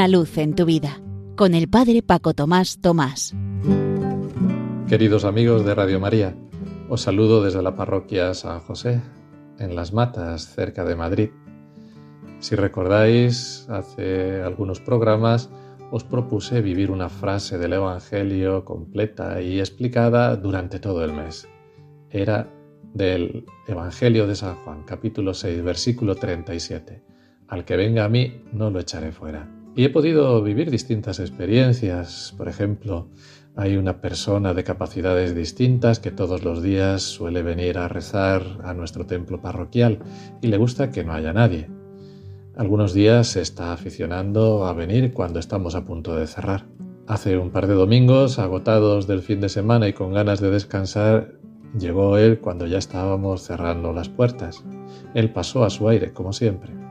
Una luz en tu vida con el Padre Paco Tomás Tomás. Queridos amigos de Radio María, os saludo desde la parroquia San José, en Las Matas, cerca de Madrid. Si recordáis, hace algunos programas os propuse vivir una frase del Evangelio completa y explicada durante todo el mes. Era del Evangelio de San Juan, capítulo 6, versículo 37. Al que venga a mí, no lo echaré fuera. He podido vivir distintas experiencias. Por ejemplo, hay una persona de capacidades distintas que todos los días suele venir a rezar a nuestro templo parroquial y le gusta que no haya nadie. Algunos días se está aficionando a venir cuando estamos a punto de cerrar. Hace un par de domingos, agotados del fin de semana y con ganas de descansar, llegó él cuando ya estábamos cerrando las puertas. Él pasó a su aire, como siempre.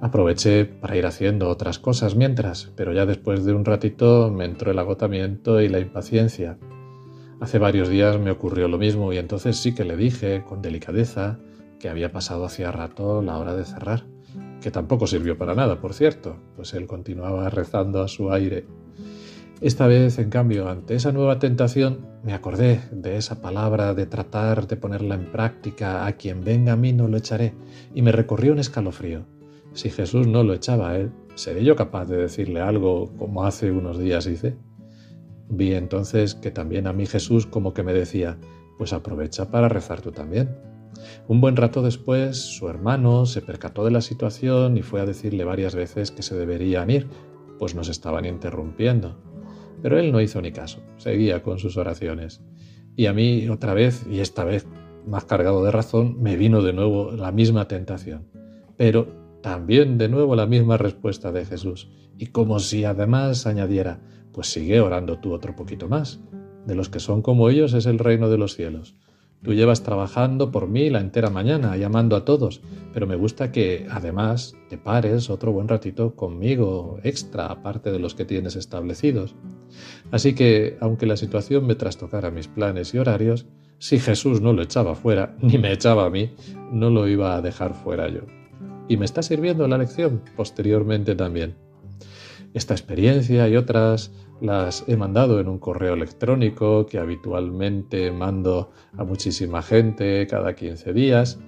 Aproveché para ir haciendo otras cosas mientras, pero ya después de un ratito me entró el agotamiento y la impaciencia. Hace varios días me ocurrió lo mismo y entonces sí que le dije, con delicadeza, que había pasado hacía rato la hora de cerrar, que tampoco sirvió para nada, por cierto, pues él continuaba rezando a su aire. Esta vez, en cambio, ante esa nueva tentación, me acordé de esa palabra de tratar de ponerla en práctica, a quien venga a mí no lo echaré, y me recorrió un escalofrío. Si Jesús no lo echaba a él, ¿seré yo capaz de decirle algo como hace unos días hice? Vi entonces que también a mí Jesús como que me decía, pues aprovecha para rezar tú también. Un buen rato después, su hermano se percató de la situación y fue a decirle varias veces que se deberían ir, pues nos estaban interrumpiendo. Pero él no hizo ni caso, seguía con sus oraciones. Y a mí otra vez, y esta vez más cargado de razón, me vino de nuevo la misma tentación. Pero también de nuevo la misma respuesta de Jesús, y como si además añadiera, pues sigue orando tú otro poquito más. De los que son como ellos es el reino de los cielos. Tú llevas trabajando por mí la entera mañana, llamando a todos, pero me gusta que además te pares otro buen ratito conmigo, extra, aparte de los que tienes establecidos. Así que, aunque la situación me trastocara mis planes y horarios, si Jesús no lo echaba fuera, ni me echaba a mí, no lo iba a dejar fuera yo y me está sirviendo la lección posteriormente también. Esta experiencia y otras las he mandado en un correo electrónico que habitualmente mando a muchísima gente cada 15 días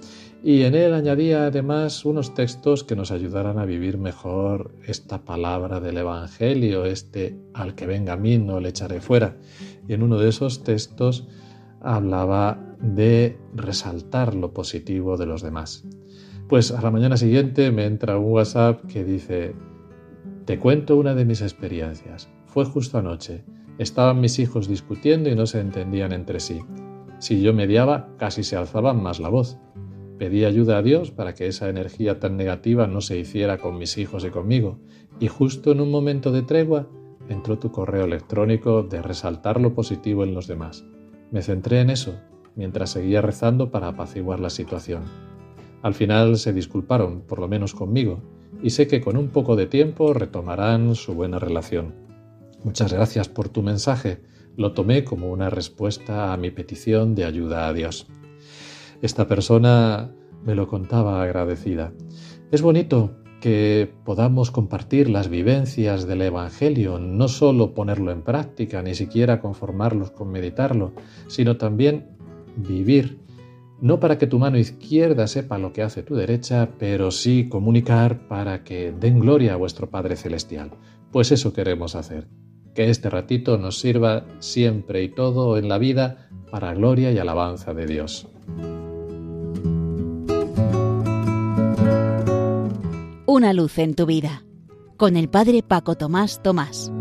y en él añadía además unos textos que nos ayudaran a vivir mejor esta palabra del Evangelio, este al que venga a mí no le echaré fuera. Y en uno de esos textos hablaba de resaltar lo positivo de los demás. Pues a la mañana siguiente me entra un WhatsApp que dice, te cuento una de mis experiencias. Fue justo anoche. Estaban mis hijos discutiendo y no se entendían entre sí. Si yo mediaba, casi se alzaban más la voz. Pedí ayuda a Dios para que esa energía tan negativa no se hiciera con mis hijos y conmigo. Y justo en un momento de tregua entró tu correo electrónico de resaltar lo positivo en los demás. Me centré en eso mientras seguía rezando para apaciguar la situación. Al final se disculparon, por lo menos conmigo, y sé que con un poco de tiempo retomarán su buena relación. Muchas gracias por tu mensaje. Lo tomé como una respuesta a mi petición de ayuda a Dios. Esta persona me lo contaba agradecida. Es bonito que podamos compartir las vivencias del Evangelio, no solo ponerlo en práctica, ni siquiera conformarlos con meditarlo, sino también vivir no para que tu mano izquierda sepa lo que hace tu derecha, pero sí comunicar para que den gloria a vuestro Padre Celestial. Pues eso queremos hacer, que este ratito nos sirva siempre y todo en la vida para gloria y alabanza de Dios. Una luz en tu vida, con el Padre Paco Tomás Tomás.